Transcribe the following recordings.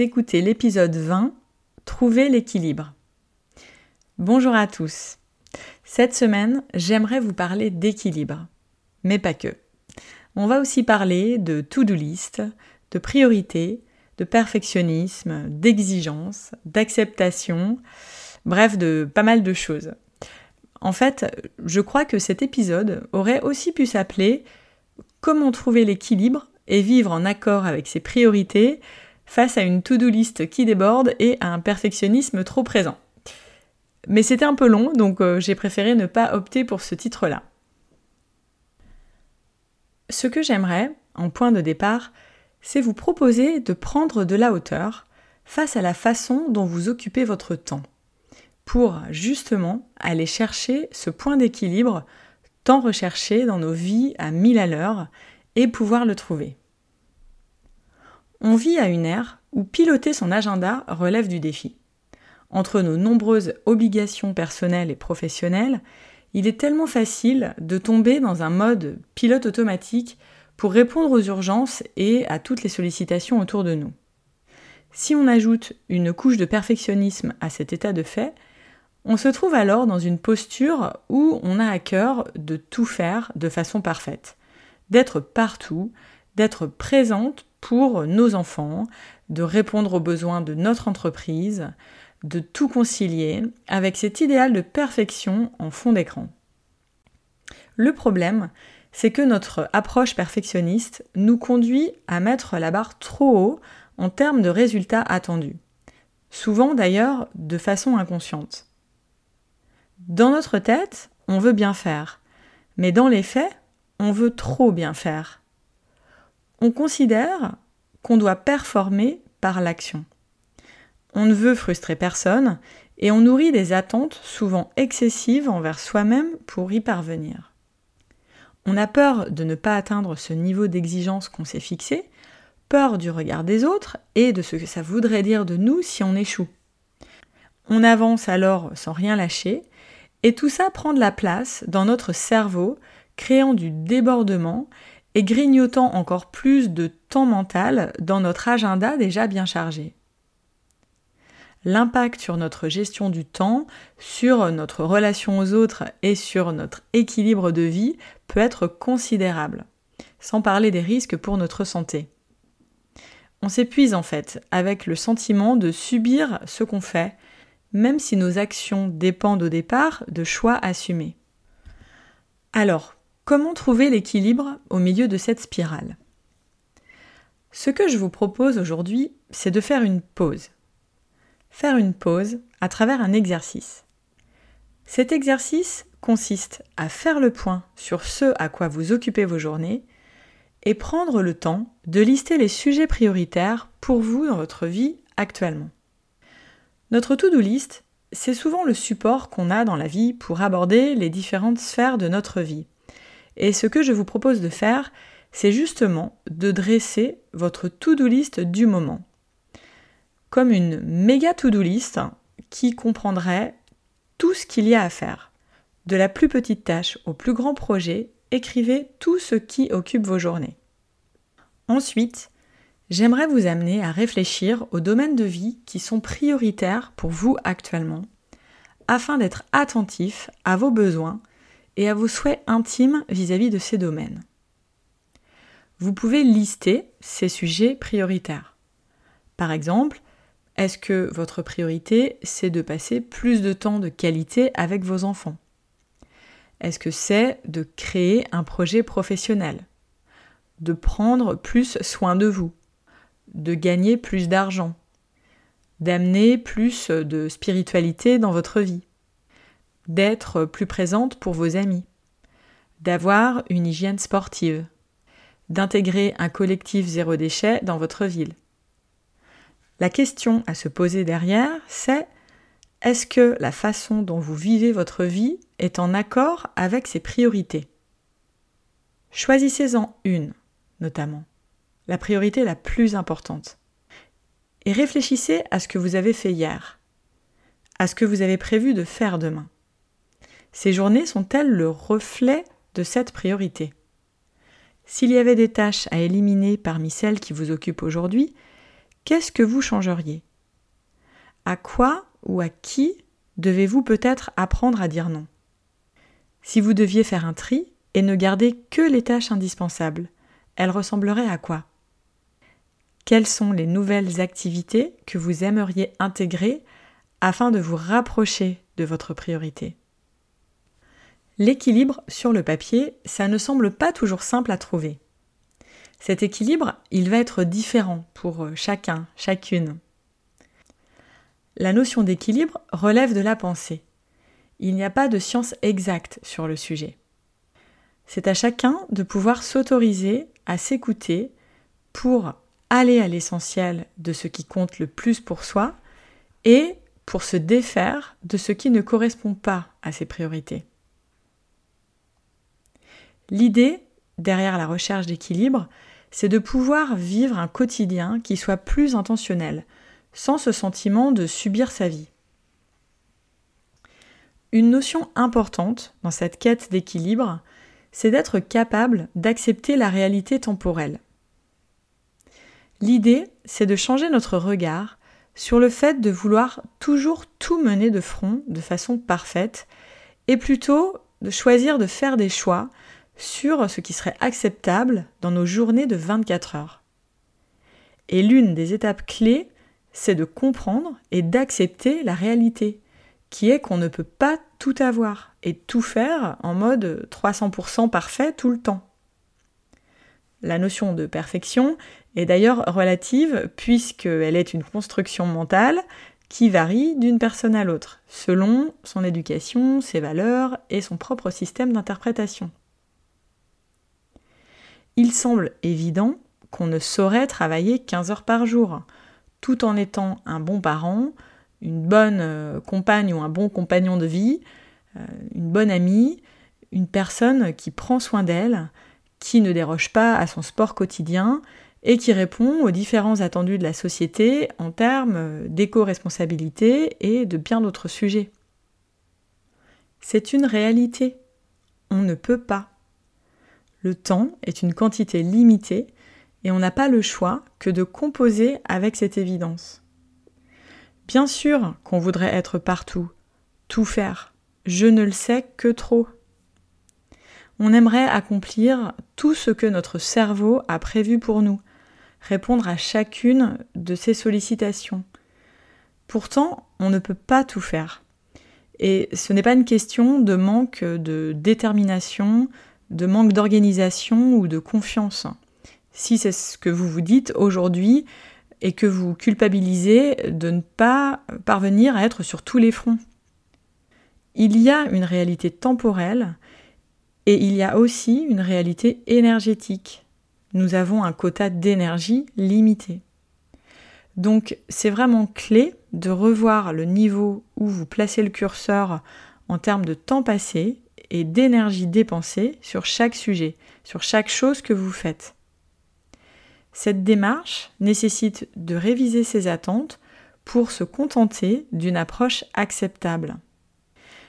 Vous écoutez l'épisode 20, Trouver l'équilibre. Bonjour à tous. Cette semaine, j'aimerais vous parler d'équilibre, mais pas que. On va aussi parler de to-do list, de priorité, de perfectionnisme, d'exigence, d'acceptation, bref, de pas mal de choses. En fait, je crois que cet épisode aurait aussi pu s'appeler Comment trouver l'équilibre et vivre en accord avec ses priorités face à une to-do list qui déborde et à un perfectionnisme trop présent. Mais c'était un peu long, donc euh, j'ai préféré ne pas opter pour ce titre-là. Ce que j'aimerais, en point de départ, c'est vous proposer de prendre de la hauteur face à la façon dont vous occupez votre temps, pour justement aller chercher ce point d'équilibre tant recherché dans nos vies à mille à l'heure et pouvoir le trouver. On vit à une ère où piloter son agenda relève du défi. Entre nos nombreuses obligations personnelles et professionnelles, il est tellement facile de tomber dans un mode pilote automatique pour répondre aux urgences et à toutes les sollicitations autour de nous. Si on ajoute une couche de perfectionnisme à cet état de fait, on se trouve alors dans une posture où on a à cœur de tout faire de façon parfaite, d'être partout, d'être présente pour nos enfants, de répondre aux besoins de notre entreprise, de tout concilier avec cet idéal de perfection en fond d'écran. Le problème, c'est que notre approche perfectionniste nous conduit à mettre la barre trop haut en termes de résultats attendus, souvent d'ailleurs de façon inconsciente. Dans notre tête, on veut bien faire, mais dans les faits, on veut trop bien faire on considère qu'on doit performer par l'action. On ne veut frustrer personne et on nourrit des attentes souvent excessives envers soi-même pour y parvenir. On a peur de ne pas atteindre ce niveau d'exigence qu'on s'est fixé, peur du regard des autres et de ce que ça voudrait dire de nous si on échoue. On avance alors sans rien lâcher, et tout ça prend de la place dans notre cerveau, créant du débordement et grignotant encore plus de temps mental dans notre agenda déjà bien chargé. L'impact sur notre gestion du temps, sur notre relation aux autres et sur notre équilibre de vie peut être considérable, sans parler des risques pour notre santé. On s'épuise en fait avec le sentiment de subir ce qu'on fait, même si nos actions dépendent au départ de choix assumés. Alors, Comment trouver l'équilibre au milieu de cette spirale? Ce que je vous propose aujourd'hui, c'est de faire une pause. Faire une pause à travers un exercice. Cet exercice consiste à faire le point sur ce à quoi vous occupez vos journées et prendre le temps de lister les sujets prioritaires pour vous dans votre vie actuellement. Notre to-do list, c'est souvent le support qu'on a dans la vie pour aborder les différentes sphères de notre vie. Et ce que je vous propose de faire, c'est justement de dresser votre to-do list du moment. Comme une méga to-do list qui comprendrait tout ce qu'il y a à faire. De la plus petite tâche au plus grand projet, écrivez tout ce qui occupe vos journées. Ensuite, j'aimerais vous amener à réfléchir aux domaines de vie qui sont prioritaires pour vous actuellement, afin d'être attentif à vos besoins et à vos souhaits intimes vis-à-vis de ces domaines. Vous pouvez lister ces sujets prioritaires. Par exemple, Est-ce que votre priorité, c'est de passer plus de temps de qualité avec vos enfants? Est-ce que c'est de créer un projet professionnel? De prendre plus soin de vous? De gagner plus d'argent? D'amener plus de spiritualité dans votre vie? D'être plus présente pour vos amis D'avoir une hygiène sportive D'intégrer un collectif zéro déchet dans votre ville la question à se poser derrière, c'est est-ce que la façon dont vous vivez votre vie est en accord avec ces priorités? Choisissez-en une, notamment, la priorité la plus importante. Et réfléchissez à ce que vous avez fait hier, à ce que vous avez prévu de faire demain. Ces journées sont-elles le reflet de cette priorité? S'il y avait des tâches à éliminer parmi celles qui vous occupent aujourd'hui, qu'est-ce que vous changeriez? À quoi ou à qui devez-vous peut-être apprendre à dire non? Si vous deviez faire un tri et ne garder que les tâches indispensables, elles ressembleraient à quoi? Quelles sont les nouvelles activités que vous aimeriez intégrer afin de vous rapprocher de votre priorité? L'équilibre sur le papier, ça ne semble pas toujours simple à trouver. Cet équilibre, il va être différent pour euh, chacun, chacune. La notion d'équilibre relève de la pensée. Il n'y a pas de science exacte sur le sujet. C'est à chacun de pouvoir s'autoriser à s'écouter pour aller à l'essentiel de ce qui compte le plus pour soi et pour se défaire de ce qui ne correspond pas à ses priorités. L'idée derrière la recherche d'équilibre, c'est de pouvoir vivre un quotidien qui soit plus intentionnel, sans ce sentiment de subir sa vie. Une notion importante dans cette quête d'équilibre, c'est d'être capable d'accepter la réalité temporelle. L'idée, c'est de changer notre regard sur le fait de vouloir toujours tout mener de front de façon parfaite, et plutôt de choisir de faire des choix sur ce qui serait acceptable dans nos journées de 24 heures. Et l'une des étapes clés, c'est de comprendre et d'accepter la réalité, qui est qu'on ne peut pas tout avoir et tout faire en mode 300% parfait tout le temps. La notion de perfection est d'ailleurs relative puisqu'elle est une construction mentale qui varie d'une personne à l'autre, selon son éducation, ses valeurs et son propre système d'interprétation il semble évident qu'on ne saurait travailler 15 heures par jour, tout en étant un bon parent, une bonne euh, compagne ou un bon compagnon de vie, euh, une bonne amie, une personne qui prend soin d'elle, qui ne déroge pas à son sport quotidien et qui répond aux différents attendus de la société en termes d'éco-responsabilité et de bien d'autres sujets. C'est une réalité. On ne peut pas. Le temps est une quantité limitée et on n'a pas le choix que de composer avec cette évidence. Bien sûr qu'on voudrait être partout, tout faire. Je ne le sais que trop. On aimerait accomplir tout ce que notre cerveau a prévu pour nous, répondre à chacune de ses sollicitations. Pourtant, on ne peut pas tout faire. Et ce n'est pas une question de manque de détermination, de manque d'organisation ou de confiance. Si c'est ce que vous vous dites aujourd'hui et que vous culpabilisez de ne pas parvenir à être sur tous les fronts. Il y a une réalité temporelle et il y a aussi une réalité énergétique. Nous avons un quota d'énergie limité. Donc c'est vraiment clé de revoir le niveau où vous placez le curseur en termes de temps passé et d'énergie dépensée sur chaque sujet, sur chaque chose que vous faites. Cette démarche nécessite de réviser ses attentes pour se contenter d'une approche acceptable.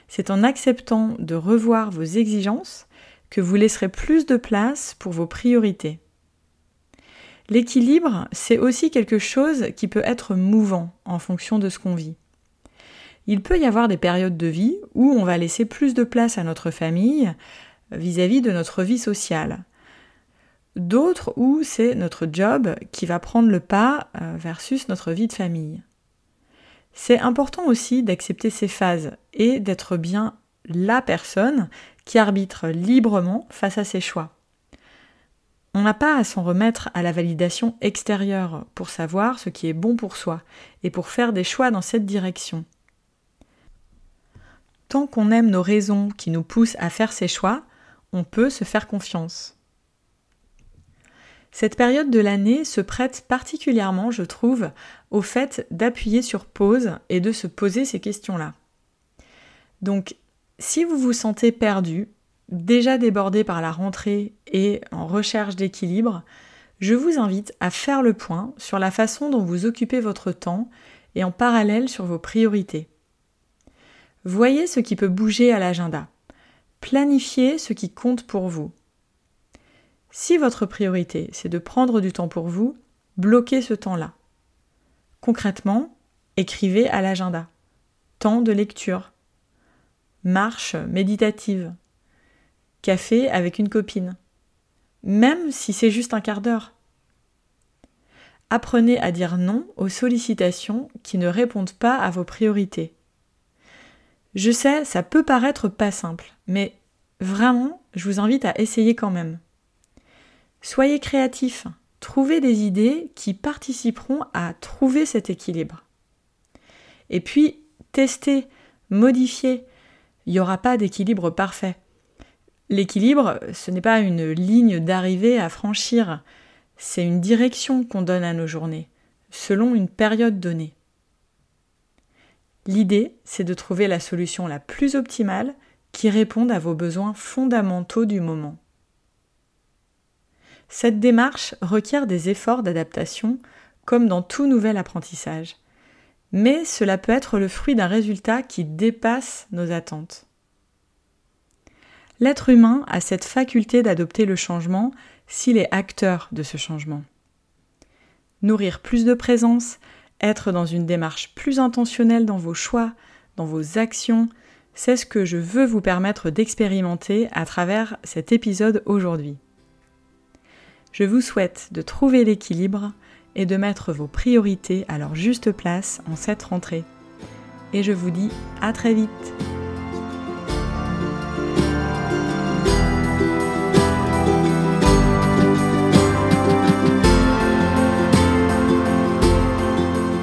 C'est en acceptant de revoir vos exigences que vous laisserez plus de place pour vos priorités. L'équilibre, c'est aussi quelque chose qui peut être mouvant en fonction de ce qu'on vit il peut y avoir des périodes de vie où on va laisser plus de place à notre famille vis-à-vis de notre vie sociale. D'autres où c'est notre job qui va prendre le pas euh, versus notre vie de famille. C'est important aussi d'accepter ces phases et d'être bien la personne qui arbitre librement face à ses choix. On n'a pas à s'en remettre à la validation extérieure pour savoir ce qui est bon pour soi et pour faire des choix dans cette direction. Tant qu'on aime nos raisons qui nous poussent à faire ces choix, on peut se faire confiance. Cette période de l'année se prête particulièrement, je trouve, au fait d'appuyer sur pause et de se poser ces questions-là. Donc, si vous vous sentez perdu, déjà débordé par la rentrée et en recherche d'équilibre, je vous invite à faire le point sur la façon dont vous occupez votre temps et en parallèle sur vos priorités. Voyez ce qui peut bouger à l'agenda. Planifiez ce qui compte pour vous. Si votre priorité, c'est de prendre du temps pour vous, bloquez ce temps-là. Concrètement, écrivez à l'agenda. Temps de lecture. Marche méditative. Café avec une copine. Même si c'est juste un quart d'heure. Apprenez à dire non aux sollicitations qui ne répondent pas à vos priorités. Je sais, ça peut paraître pas simple, mais vraiment, je vous invite à essayer quand même. Soyez créatifs, trouvez des idées qui participeront à trouver cet équilibre. Et puis, testez, modifiez. Il n'y aura pas d'équilibre parfait. L'équilibre, ce n'est pas une ligne d'arrivée à franchir, c'est une direction qu'on donne à nos journées, selon une période donnée. L'idée, c'est de trouver la solution la plus optimale qui réponde à vos besoins fondamentaux du moment. Cette démarche requiert des efforts d'adaptation, comme dans tout nouvel apprentissage. Mais cela peut être le fruit d'un résultat qui dépasse nos attentes. L'être humain a cette faculté d'adopter le changement s'il est acteur de ce changement. Nourrir plus de présence, être dans une démarche plus intentionnelle dans vos choix, dans vos actions, c'est ce que je veux vous permettre d'expérimenter à travers cet épisode aujourd'hui. Je vous souhaite de trouver l'équilibre et de mettre vos priorités à leur juste place en cette rentrée. Et je vous dis à très vite